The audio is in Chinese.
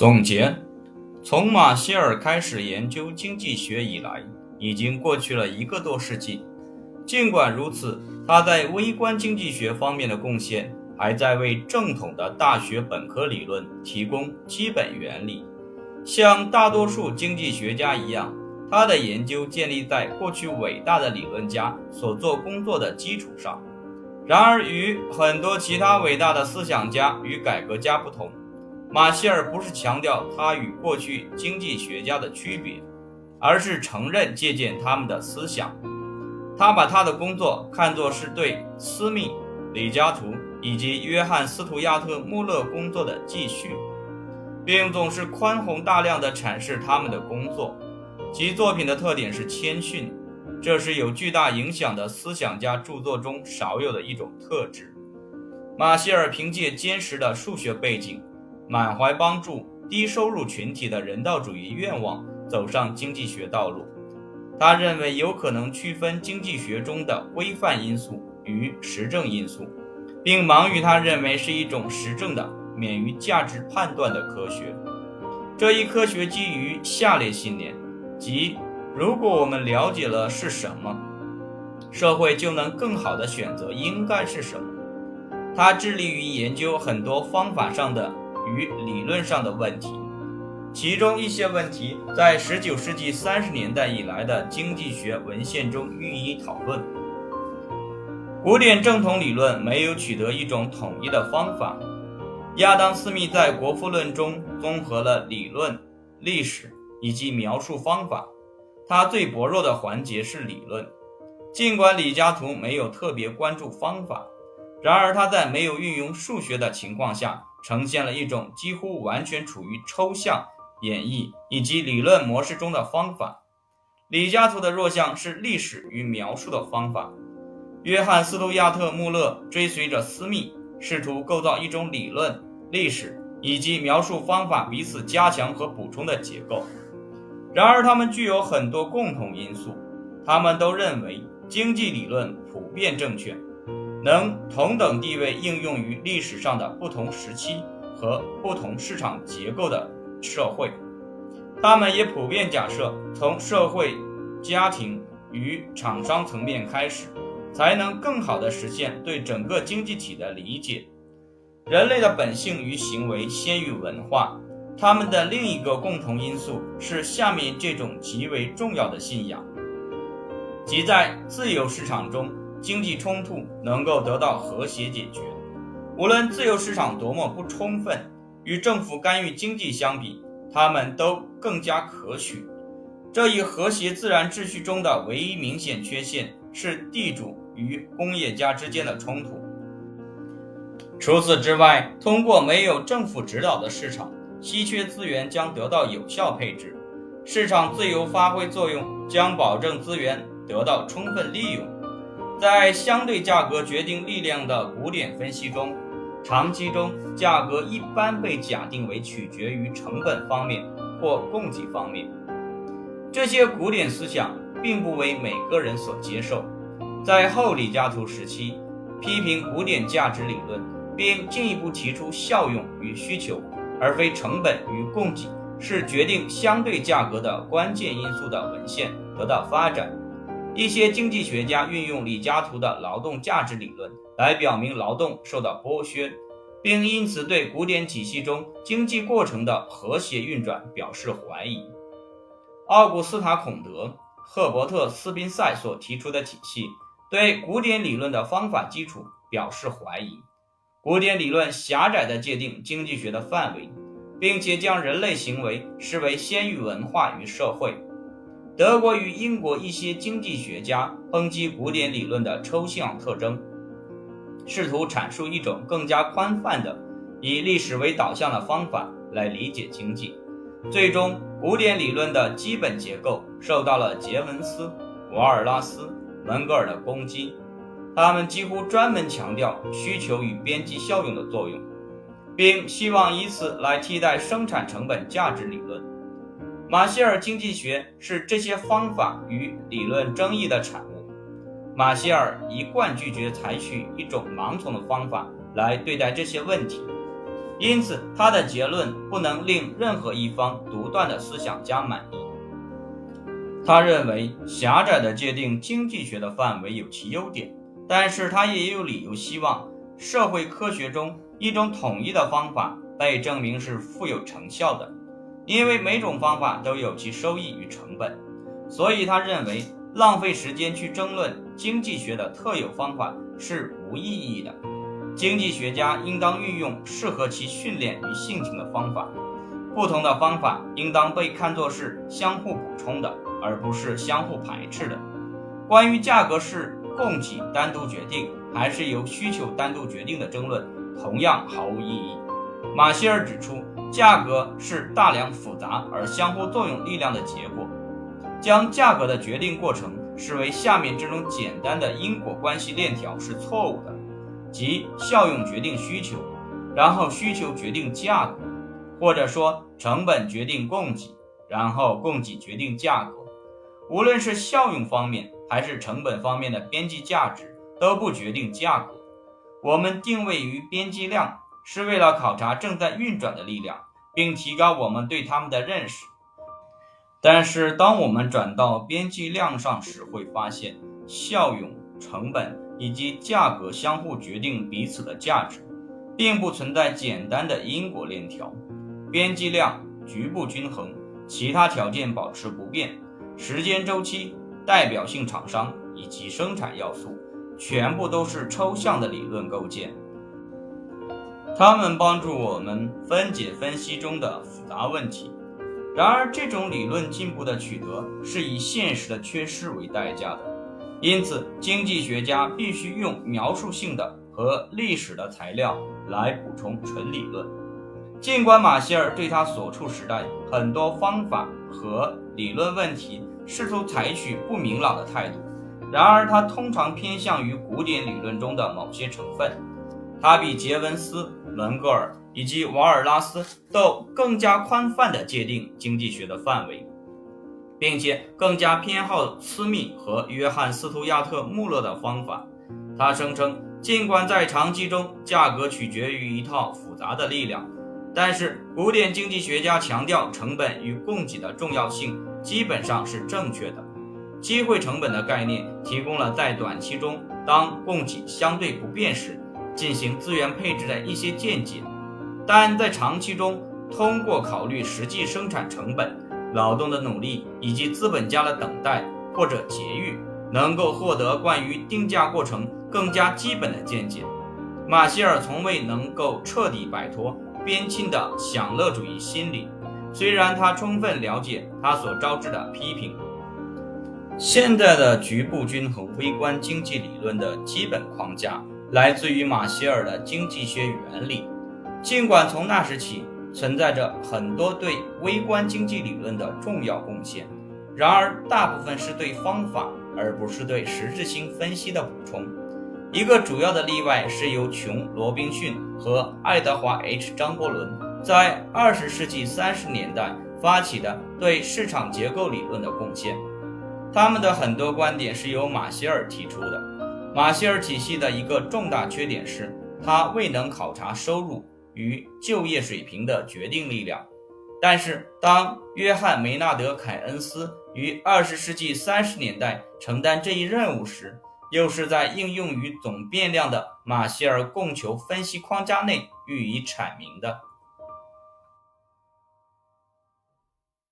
总结：从马歇尔开始研究经济学以来，已经过去了一个多世纪。尽管如此，他在微观经济学方面的贡献还在为正统的大学本科理论提供基本原理。像大多数经济学家一样，他的研究建立在过去伟大的理论家所做工作的基础上。然而，与很多其他伟大的思想家与改革家不同。马歇尔不是强调他与过去经济学家的区别，而是承认借鉴他们的思想。他把他的工作看作是对斯密、李嘉图以及约翰·斯图亚特·穆勒工作的继续，并总是宽宏大量地阐释他们的工作。其作品的特点是谦逊，这是有巨大影响的思想家著作中少有的一种特质。马歇尔凭借坚实的数学背景。满怀帮助低收入群体的人道主义愿望，走上经济学道路。他认为有可能区分经济学中的规范因素与实证因素，并忙于他认为是一种实证的、免于价值判断的科学。这一科学基于下列信念：即如果我们了解了是什么，社会就能更好地选择应该是什么。他致力于研究很多方法上的。与理论上的问题，其中一些问题在19世纪30年代以来的经济学文献中予以讨论。古典正统理论没有取得一种统一的方法。亚当·斯密在《国富论》中综合了理论、历史以及描述方法。他最薄弱的环节是理论。尽管李嘉图没有特别关注方法，然而他在没有运用数学的情况下。呈现了一种几乎完全处于抽象演绎以及理论模式中的方法。李嘉图的弱项是历史与描述的方法。约翰·斯图亚特·穆勒追随着斯密，试图构造一种理论、历史以及描述方法彼此加强和补充的结构。然而，他们具有很多共同因素。他们都认为经济理论普遍正确。能同等地位应用于历史上的不同时期和不同市场结构的社会。他们也普遍假设，从社会、家庭与厂商层面开始，才能更好地实现对整个经济体的理解。人类的本性与行为先于文化。他们的另一个共同因素是下面这种极为重要的信仰，即在自由市场中。经济冲突能够得到和谐解决，无论自由市场多么不充分，与政府干预经济相比，他们都更加可取。这一和谐自然秩序中的唯一明显缺陷是地主与工业家之间的冲突。除此之外，通过没有政府指导的市场，稀缺资源将得到有效配置，市场自由发挥作用将保证资源得到充分利用。在相对价格决定力量的古典分析中，长期中价格一般被假定为取决于成本方面或供给方面。这些古典思想并不为每个人所接受。在后李嘉图时期，批评古典价值理论，并进一步提出效用与需求，而非成本与供给是决定相对价格的关键因素的文献得到发展。一些经济学家运用李嘉图的劳动价值理论来表明劳动受到剥削，并因此对古典体系中经济过程的和谐运转表示怀疑。奥古斯塔·孔德、赫伯特·斯宾塞所提出的体系对古典理论的方法基础表示怀疑。古典理论狭窄地界定经济学的范围，并且将人类行为视为先于文化与社会。德国与英国一些经济学家抨击古典理论的抽象特征，试图阐述一种更加宽泛的以历史为导向的方法来理解经济。最终，古典理论的基本结构受到了杰文斯、瓦尔拉斯、门格尔的攻击。他们几乎专门强调需求与边际效用的作用，并希望以此来替代生产成本价值理论。马歇尔经济学是这些方法与理论争议的产物。马歇尔一贯拒绝采取一种盲从的方法来对待这些问题。因此他的结论不能令任何一方独断的思想家满意。他认为狭窄的界定经济学的范围有其优点，但是他也有理由希望社会科学中一种统一的方法被证明是富有成效的，因为每种方法都有其收益与成本，所以他认为浪费时间去争论经济学的特有方法是无意义的。经济学家应当运用适合其训练与性情的方法，不同的方法应当被看作是相互补充的。而不是相互排斥的。关于价格是供给单独决定还是由需求单独决定的争论，同样毫无意义。马歇尔指出，价格是大量复杂而相互作用力量的结果。将价格的决定过程视为下面这种简单的因果关系链条是错误的，即效用决定需求，然后需求决定价格，或者说成本决定供给，然后供给决定价格。无论是效用方面还是成本方面的边际价值都不决定价格。我们定位于边际量，是为了考察正在运转的力量，并提高我们对它们的认识。但是，当我们转到边际量上时，会发现效用、成本以及价格相互决定彼此的价值，并不存在简单的因果链条。边际量局部均衡，其他条件保持不变。时间周期、代表性厂商以及生产要素，全部都是抽象的理论构建。他们帮助我们分解分析中的复杂问题。然而，这种理论进步的取得是以现实的缺失为代价的。因此，经济学家必须用描述性的和历史的材料来补充纯理论。尽管马歇尔对他所处时代很多方法和理论问题试图采取不明朗的态度，然而他通常偏向于古典理论中的某些成分。他比杰文斯、伦格尔以及瓦尔拉斯都更加宽泛地界定经济学的范围，并且更加偏好斯密和约翰斯图亚特穆勒的方法。他声称，尽管在长期中价格取决于一套复杂的力量。但是，古典经济学家强调成本与供给的重要性基本上是正确的。机会成本的概念提供了在短期中，当供给相对不变时，进行资源配置的一些见解；但在长期中，通过考虑实际生产成本、劳动的努力以及资本家的等待或者节育，能够获得关于定价过程更加基本的见解。马歇尔从未能够彻底摆脱。边沁的享乐主义心理，虽然他充分了解他所招致的批评。现在的局部均衡微观经济理论的基本框架来自于马歇尔的经济学原理，尽管从那时起存在着很多对微观经济理论的重要贡献，然而大部分是对方法而不是对实质性分析的补充。一个主要的例外是由琼·罗宾逊和爱德华 ·H· 张伯伦在二十世纪三十年代发起的对市场结构理论的贡献。他们的很多观点是由马歇尔提出的。马歇尔体系的一个重大缺点是，它未能考察收入与就业水平的决定力量。但是，当约翰·梅纳德·凯恩斯于二十世纪三十年代承担这一任务时，又是在应用于总变量的马歇尔供求分析框架内予以阐明的。